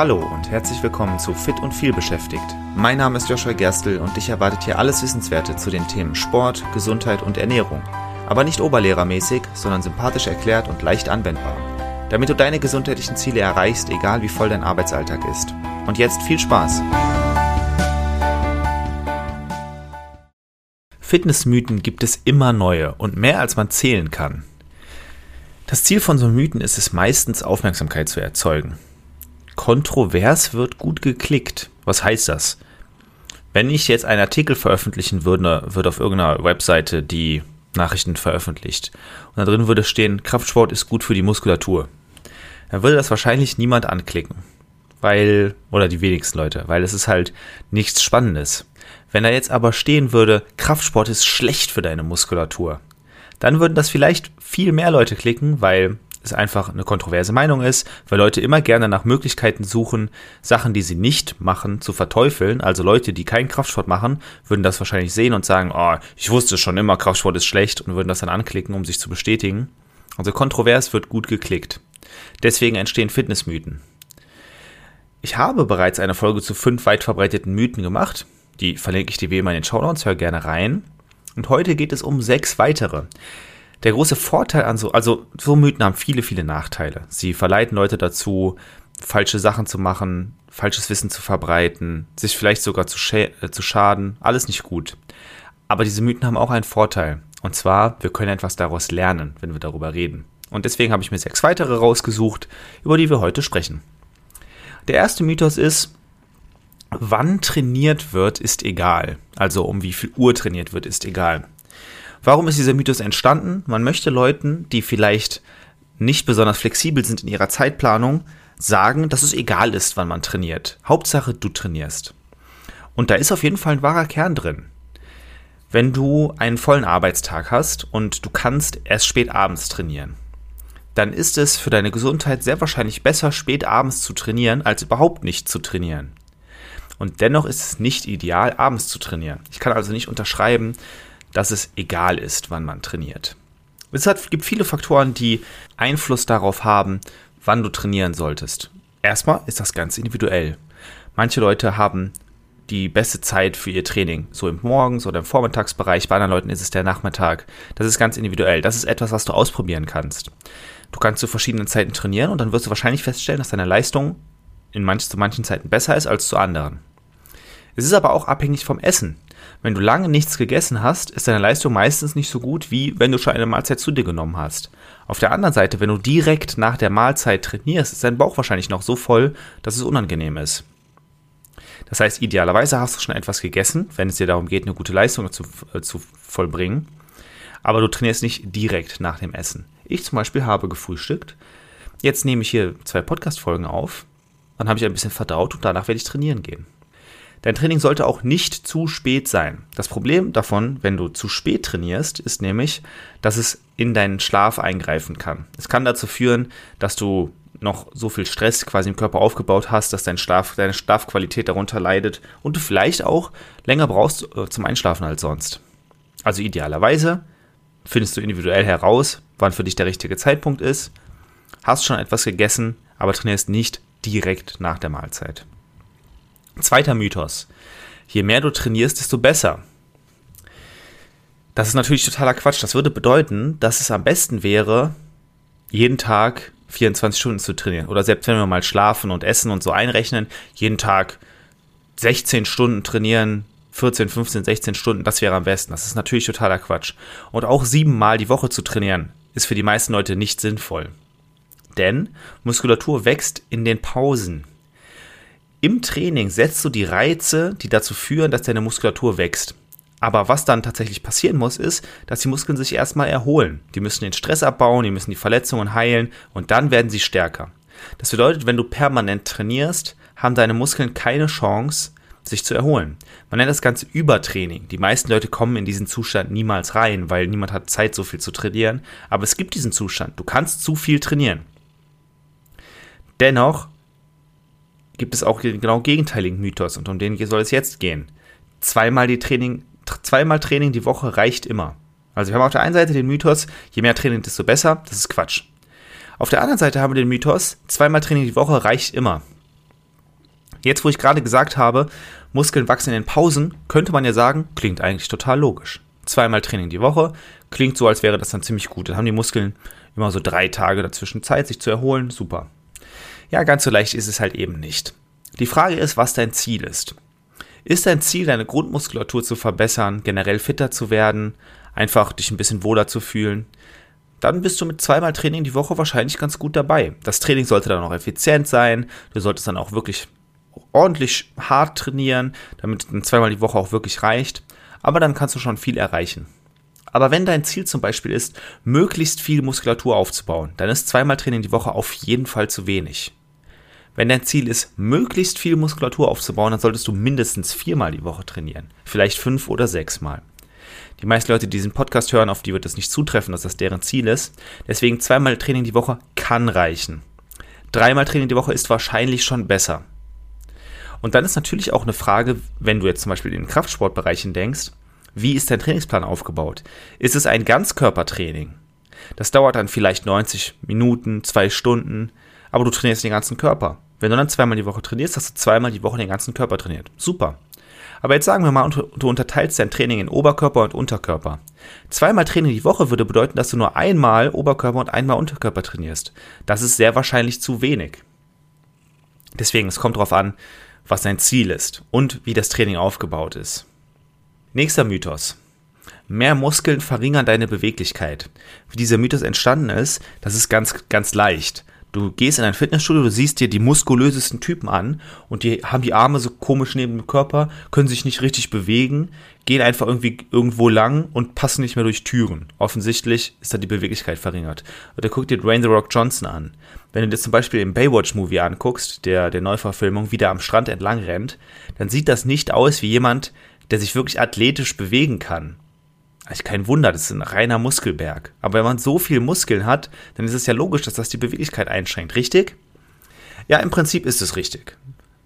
Hallo und herzlich willkommen zu Fit und viel beschäftigt. Mein Name ist Joshua Gerstl und dich erwartet hier alles Wissenswerte zu den Themen Sport, Gesundheit und Ernährung. Aber nicht oberlehrermäßig, sondern sympathisch erklärt und leicht anwendbar. Damit du deine gesundheitlichen Ziele erreichst, egal wie voll dein Arbeitsalltag ist. Und jetzt viel Spaß! Fitnessmythen gibt es immer neue und mehr als man zählen kann. Das Ziel von so Mythen ist es meistens, Aufmerksamkeit zu erzeugen. Kontrovers wird gut geklickt. Was heißt das? Wenn ich jetzt einen Artikel veröffentlichen würde, würde auf irgendeiner Webseite, die Nachrichten veröffentlicht, und da drin würde stehen, Kraftsport ist gut für die Muskulatur, dann würde das wahrscheinlich niemand anklicken. Weil, oder die wenigsten Leute, weil es ist halt nichts Spannendes. Wenn da jetzt aber stehen würde, Kraftsport ist schlecht für deine Muskulatur, dann würden das vielleicht viel mehr Leute klicken, weil es einfach eine kontroverse Meinung ist, weil Leute immer gerne nach Möglichkeiten suchen, Sachen, die sie nicht machen, zu verteufeln. Also Leute, die keinen Kraftsport machen, würden das wahrscheinlich sehen und sagen, oh, ich wusste schon immer, Kraftsport ist schlecht und würden das dann anklicken, um sich zu bestätigen. Also kontrovers wird gut geklickt. Deswegen entstehen Fitnessmythen. Ich habe bereits eine Folge zu fünf weit verbreiteten Mythen gemacht. Die verlinke ich dir wie immer in den Show Notes, hör gerne rein. Und heute geht es um sechs weitere. Der große Vorteil an so, also so Mythen haben viele, viele Nachteile. Sie verleiten Leute dazu, falsche Sachen zu machen, falsches Wissen zu verbreiten, sich vielleicht sogar zu, äh, zu schaden. Alles nicht gut. Aber diese Mythen haben auch einen Vorteil. Und zwar, wir können etwas daraus lernen, wenn wir darüber reden. Und deswegen habe ich mir sechs weitere rausgesucht, über die wir heute sprechen. Der erste Mythos ist, wann trainiert wird, ist egal. Also um wie viel Uhr trainiert wird, ist egal. Warum ist dieser Mythos entstanden? Man möchte Leuten, die vielleicht nicht besonders flexibel sind in ihrer Zeitplanung, sagen, dass es egal ist, wann man trainiert. Hauptsache, du trainierst. Und da ist auf jeden Fall ein wahrer Kern drin. Wenn du einen vollen Arbeitstag hast und du kannst erst spät abends trainieren, dann ist es für deine Gesundheit sehr wahrscheinlich besser, spät abends zu trainieren, als überhaupt nicht zu trainieren. Und dennoch ist es nicht ideal, abends zu trainieren. Ich kann also nicht unterschreiben, dass es egal ist, wann man trainiert. Es gibt viele Faktoren, die Einfluss darauf haben, wann du trainieren solltest. Erstmal ist das ganz individuell. Manche Leute haben die beste Zeit für ihr Training, so im Morgens- oder im Vormittagsbereich. Bei anderen Leuten ist es der Nachmittag. Das ist ganz individuell. Das ist etwas, was du ausprobieren kannst. Du kannst zu verschiedenen Zeiten trainieren und dann wirst du wahrscheinlich feststellen, dass deine Leistung in manch, zu manchen Zeiten besser ist als zu anderen. Es ist aber auch abhängig vom Essen. Wenn du lange nichts gegessen hast, ist deine Leistung meistens nicht so gut, wie wenn du schon eine Mahlzeit zu dir genommen hast. Auf der anderen Seite, wenn du direkt nach der Mahlzeit trainierst, ist dein Bauch wahrscheinlich noch so voll, dass es unangenehm ist. Das heißt, idealerweise hast du schon etwas gegessen, wenn es dir darum geht, eine gute Leistung zu, äh, zu vollbringen. Aber du trainierst nicht direkt nach dem Essen. Ich zum Beispiel habe gefrühstückt. Jetzt nehme ich hier zwei Podcast-Folgen auf. Dann habe ich ein bisschen verdaut und danach werde ich trainieren gehen. Dein Training sollte auch nicht zu spät sein. Das Problem davon, wenn du zu spät trainierst, ist nämlich, dass es in deinen Schlaf eingreifen kann. Es kann dazu führen, dass du noch so viel Stress quasi im Körper aufgebaut hast, dass dein Schlaf, deine Schlafqualität darunter leidet und du vielleicht auch länger brauchst äh, zum Einschlafen als sonst. Also idealerweise findest du individuell heraus, wann für dich der richtige Zeitpunkt ist, hast schon etwas gegessen, aber trainierst nicht direkt nach der Mahlzeit. Zweiter Mythos. Je mehr du trainierst, desto besser. Das ist natürlich totaler Quatsch. Das würde bedeuten, dass es am besten wäre, jeden Tag 24 Stunden zu trainieren. Oder selbst wenn wir mal schlafen und essen und so einrechnen, jeden Tag 16 Stunden trainieren, 14, 15, 16 Stunden, das wäre am besten. Das ist natürlich totaler Quatsch. Und auch siebenmal die Woche zu trainieren, ist für die meisten Leute nicht sinnvoll. Denn Muskulatur wächst in den Pausen. Im Training setzt du die Reize, die dazu führen, dass deine Muskulatur wächst. Aber was dann tatsächlich passieren muss, ist, dass die Muskeln sich erstmal erholen. Die müssen den Stress abbauen, die müssen die Verletzungen heilen und dann werden sie stärker. Das bedeutet, wenn du permanent trainierst, haben deine Muskeln keine Chance, sich zu erholen. Man nennt das Ganze Übertraining. Die meisten Leute kommen in diesen Zustand niemals rein, weil niemand hat Zeit, so viel zu trainieren. Aber es gibt diesen Zustand. Du kannst zu viel trainieren. Dennoch gibt es auch den genau gegenteiligen Mythos und um den soll es jetzt gehen. Zweimal, die Training, zweimal Training die Woche reicht immer. Also wir haben auf der einen Seite den Mythos, je mehr Training, desto besser. Das ist Quatsch. Auf der anderen Seite haben wir den Mythos, zweimal Training die Woche reicht immer. Jetzt, wo ich gerade gesagt habe, Muskeln wachsen in den Pausen, könnte man ja sagen, klingt eigentlich total logisch. Zweimal Training die Woche, klingt so, als wäre das dann ziemlich gut. Dann haben die Muskeln immer so drei Tage dazwischen Zeit, sich zu erholen, super. Ja, ganz so leicht ist es halt eben nicht. Die Frage ist, was dein Ziel ist. Ist dein Ziel, deine Grundmuskulatur zu verbessern, generell fitter zu werden, einfach dich ein bisschen wohler zu fühlen? Dann bist du mit zweimal Training die Woche wahrscheinlich ganz gut dabei. Das Training sollte dann auch effizient sein. Du solltest dann auch wirklich ordentlich hart trainieren, damit dann zweimal die Woche auch wirklich reicht. Aber dann kannst du schon viel erreichen. Aber wenn dein Ziel zum Beispiel ist, möglichst viel Muskulatur aufzubauen, dann ist zweimal Training die Woche auf jeden Fall zu wenig. Wenn dein Ziel ist, möglichst viel Muskulatur aufzubauen, dann solltest du mindestens viermal die Woche trainieren. Vielleicht fünf oder sechsmal. Die meisten Leute, die diesen Podcast hören, auf die wird es nicht zutreffen, dass das deren Ziel ist. Deswegen zweimal Training die Woche kann reichen. Dreimal Training die Woche ist wahrscheinlich schon besser. Und dann ist natürlich auch eine Frage, wenn du jetzt zum Beispiel in den Kraftsportbereichen denkst, wie ist dein Trainingsplan aufgebaut? Ist es ein Ganzkörpertraining? Das dauert dann vielleicht 90 Minuten, zwei Stunden, aber du trainierst den ganzen Körper. Wenn du dann zweimal die Woche trainierst, hast du zweimal die Woche den ganzen Körper trainiert. Super. Aber jetzt sagen wir mal, du unterteilst dein Training in Oberkörper und Unterkörper. Zweimal Training die Woche würde bedeuten, dass du nur einmal Oberkörper und einmal Unterkörper trainierst. Das ist sehr wahrscheinlich zu wenig. Deswegen, es kommt darauf an, was dein Ziel ist und wie das Training aufgebaut ist. Nächster Mythos. Mehr Muskeln verringern deine Beweglichkeit. Wie dieser Mythos entstanden ist, das ist ganz, ganz leicht. Du gehst in ein Fitnessstudio, du siehst dir die muskulösesten Typen an und die haben die Arme so komisch neben dem Körper, können sich nicht richtig bewegen, gehen einfach irgendwie irgendwo lang und passen nicht mehr durch Türen. Offensichtlich ist da die Beweglichkeit verringert. Oder guck dir Dwayne The Rock Johnson an. Wenn du dir zum Beispiel im Baywatch-Movie anguckst, der, der Neuverfilmung, wie der am Strand entlang rennt, dann sieht das nicht aus wie jemand, der sich wirklich athletisch bewegen kann. Also kein Wunder, das ist ein reiner Muskelberg. Aber wenn man so viel Muskeln hat, dann ist es ja logisch, dass das die Beweglichkeit einschränkt, richtig? Ja, im Prinzip ist es richtig.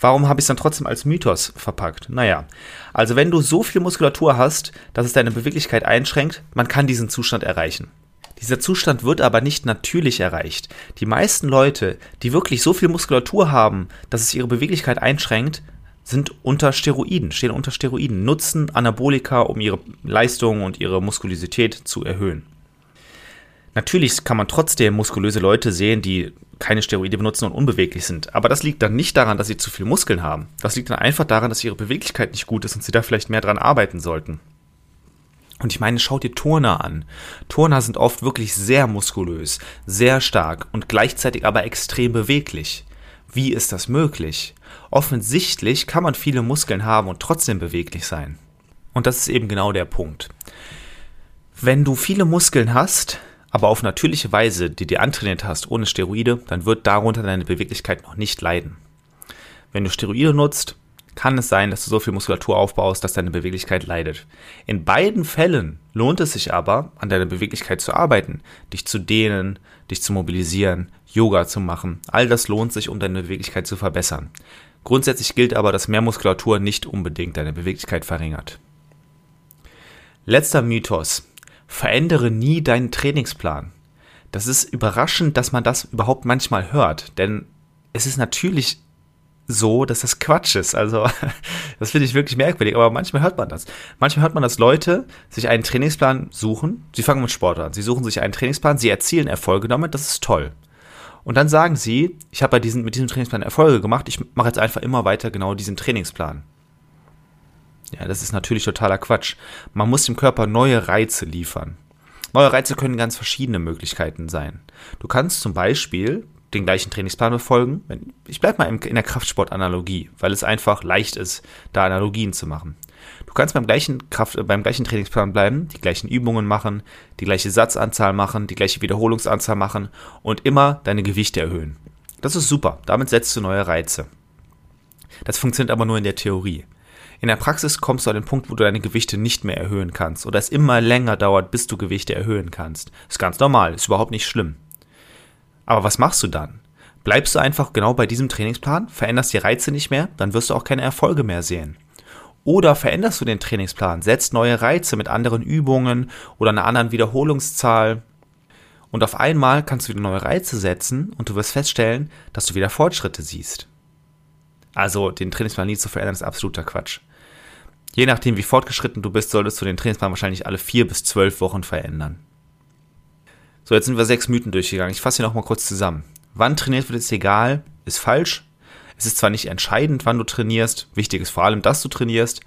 Warum habe ich es dann trotzdem als Mythos verpackt? Naja, also wenn du so viel Muskulatur hast, dass es deine Beweglichkeit einschränkt, man kann diesen Zustand erreichen. Dieser Zustand wird aber nicht natürlich erreicht. Die meisten Leute, die wirklich so viel Muskulatur haben, dass es ihre Beweglichkeit einschränkt, sind unter Steroiden, stehen unter Steroiden, nutzen Anabolika, um ihre Leistung und ihre Muskulosität zu erhöhen. Natürlich kann man trotzdem muskulöse Leute sehen, die keine Steroide benutzen und unbeweglich sind. Aber das liegt dann nicht daran, dass sie zu viel Muskeln haben. Das liegt dann einfach daran, dass ihre Beweglichkeit nicht gut ist und sie da vielleicht mehr dran arbeiten sollten. Und ich meine, schaut dir Turner an. Turner sind oft wirklich sehr muskulös, sehr stark und gleichzeitig aber extrem beweglich. Wie ist das möglich? Offensichtlich kann man viele Muskeln haben und trotzdem beweglich sein. Und das ist eben genau der Punkt. Wenn du viele Muskeln hast, aber auf natürliche Weise, die dir antrainiert hast, ohne Steroide, dann wird darunter deine Beweglichkeit noch nicht leiden. Wenn du Steroide nutzt, kann es sein, dass du so viel Muskulatur aufbaust, dass deine Beweglichkeit leidet. In beiden Fällen lohnt es sich aber, an deiner Beweglichkeit zu arbeiten, dich zu dehnen, dich zu mobilisieren, Yoga zu machen. All das lohnt sich, um deine Beweglichkeit zu verbessern. Grundsätzlich gilt aber, dass mehr Muskulatur nicht unbedingt deine Beweglichkeit verringert. Letzter Mythos. Verändere nie deinen Trainingsplan. Das ist überraschend, dass man das überhaupt manchmal hört, denn es ist natürlich so, dass das Quatsch ist. Also, das finde ich wirklich merkwürdig, aber manchmal hört man das. Manchmal hört man, dass Leute sich einen Trainingsplan suchen. Sie fangen mit Sport an. Sie suchen sich einen Trainingsplan, sie erzielen Erfolge damit, das ist toll. Und dann sagen sie, ich habe bei diesen, mit diesem Trainingsplan Erfolge gemacht, ich mache jetzt einfach immer weiter genau diesen Trainingsplan. Ja, das ist natürlich totaler Quatsch. Man muss dem Körper neue Reize liefern. Neue Reize können ganz verschiedene Möglichkeiten sein. Du kannst zum Beispiel den gleichen Trainingsplan befolgen. Ich bleibe mal in der Kraftsportanalogie, weil es einfach leicht ist, da Analogien zu machen. Du kannst beim gleichen, Kraft, äh, beim gleichen Trainingsplan bleiben, die gleichen Übungen machen, die gleiche Satzanzahl machen, die gleiche Wiederholungsanzahl machen und immer deine Gewichte erhöhen. Das ist super, damit setzt du neue Reize. Das funktioniert aber nur in der Theorie. In der Praxis kommst du an den Punkt, wo du deine Gewichte nicht mehr erhöhen kannst oder es immer länger dauert, bis du Gewichte erhöhen kannst. Ist ganz normal, ist überhaupt nicht schlimm. Aber was machst du dann? Bleibst du einfach genau bei diesem Trainingsplan, veränderst die Reize nicht mehr, dann wirst du auch keine Erfolge mehr sehen. Oder veränderst du den Trainingsplan, setzt neue Reize mit anderen Übungen oder einer anderen Wiederholungszahl. Und auf einmal kannst du wieder neue Reize setzen und du wirst feststellen, dass du wieder Fortschritte siehst. Also den Trainingsplan nie zu verändern, ist absoluter Quatsch. Je nachdem, wie fortgeschritten du bist, solltest du den Trainingsplan wahrscheinlich alle vier bis zwölf Wochen verändern. So, jetzt sind wir sechs Mythen durchgegangen. Ich fasse hier nochmal kurz zusammen. Wann trainiert wird, ist egal, ist falsch. Es ist zwar nicht entscheidend, wann du trainierst, wichtig ist vor allem, dass du trainierst,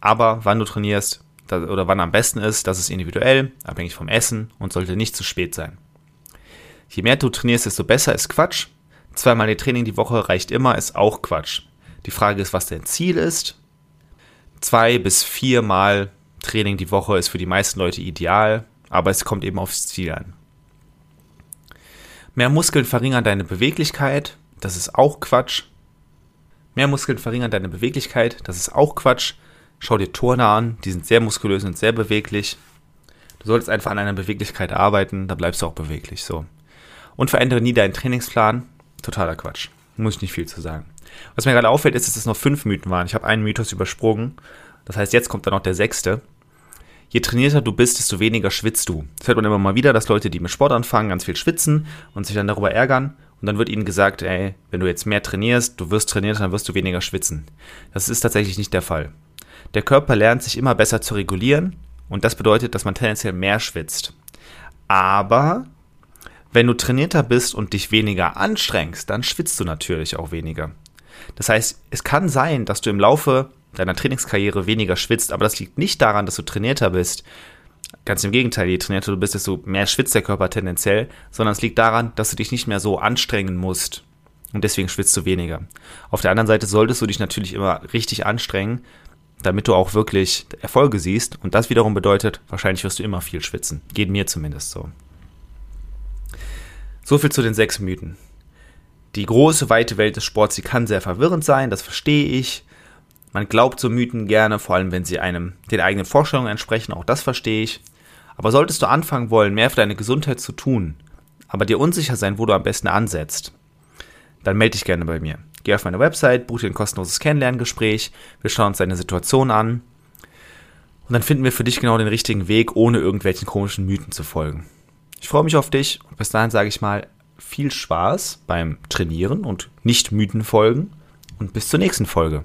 aber wann du trainierst oder wann am besten ist, das ist individuell, abhängig vom Essen und sollte nicht zu spät sein. Je mehr du trainierst, desto besser ist Quatsch. Zweimal die Training die Woche reicht immer, ist auch Quatsch. Die Frage ist, was dein Ziel ist. Zwei bis viermal Training die Woche ist für die meisten Leute ideal, aber es kommt eben aufs Ziel an. Mehr Muskeln verringern deine Beweglichkeit, das ist auch Quatsch. Mehr Muskeln verringern deine Beweglichkeit, das ist auch Quatsch. Schau dir Turner an, die sind sehr muskulös und sehr beweglich. Du solltest einfach an deiner Beweglichkeit arbeiten, da bleibst du auch beweglich so. Und verändere nie deinen Trainingsplan, totaler Quatsch. Muss ich nicht viel zu sagen. Was mir gerade auffällt, ist, dass es noch fünf Mythen waren. Ich habe einen Mythos übersprungen. Das heißt, jetzt kommt dann noch der sechste. Je trainierter du bist, desto weniger schwitzt du. Das hört man immer mal wieder, dass Leute, die mit Sport anfangen, ganz viel schwitzen und sich dann darüber ärgern. Und dann wird ihnen gesagt, ey, wenn du jetzt mehr trainierst, du wirst trainiert, dann wirst du weniger schwitzen. Das ist tatsächlich nicht der Fall. Der Körper lernt sich immer besser zu regulieren und das bedeutet, dass man tendenziell mehr schwitzt. Aber wenn du trainierter bist und dich weniger anstrengst, dann schwitzt du natürlich auch weniger. Das heißt, es kann sein, dass du im Laufe deiner Trainingskarriere weniger schwitzt, aber das liegt nicht daran, dass du trainierter bist. Ganz im Gegenteil, je trainierter du bist, desto mehr schwitzt der Körper tendenziell, sondern es liegt daran, dass du dich nicht mehr so anstrengen musst. Und deswegen schwitzt du weniger. Auf der anderen Seite solltest du dich natürlich immer richtig anstrengen, damit du auch wirklich Erfolge siehst. Und das wiederum bedeutet, wahrscheinlich wirst du immer viel schwitzen. Geht mir zumindest so. So viel zu den sechs Mythen. Die große, weite Welt des Sports, die kann sehr verwirrend sein, das verstehe ich. Man glaubt so Mythen gerne, vor allem wenn sie einem den eigenen Vorstellungen entsprechen, auch das verstehe ich. Aber solltest du anfangen wollen, mehr für deine Gesundheit zu tun, aber dir unsicher sein, wo du am besten ansetzt, dann melde dich gerne bei mir. Geh auf meine Website, buch dir ein kostenloses Kennenlerngespräch, wir schauen uns deine Situation an und dann finden wir für dich genau den richtigen Weg, ohne irgendwelchen komischen Mythen zu folgen. Ich freue mich auf dich und bis dahin sage ich mal viel Spaß beim Trainieren und nicht Mythen folgen und bis zur nächsten Folge.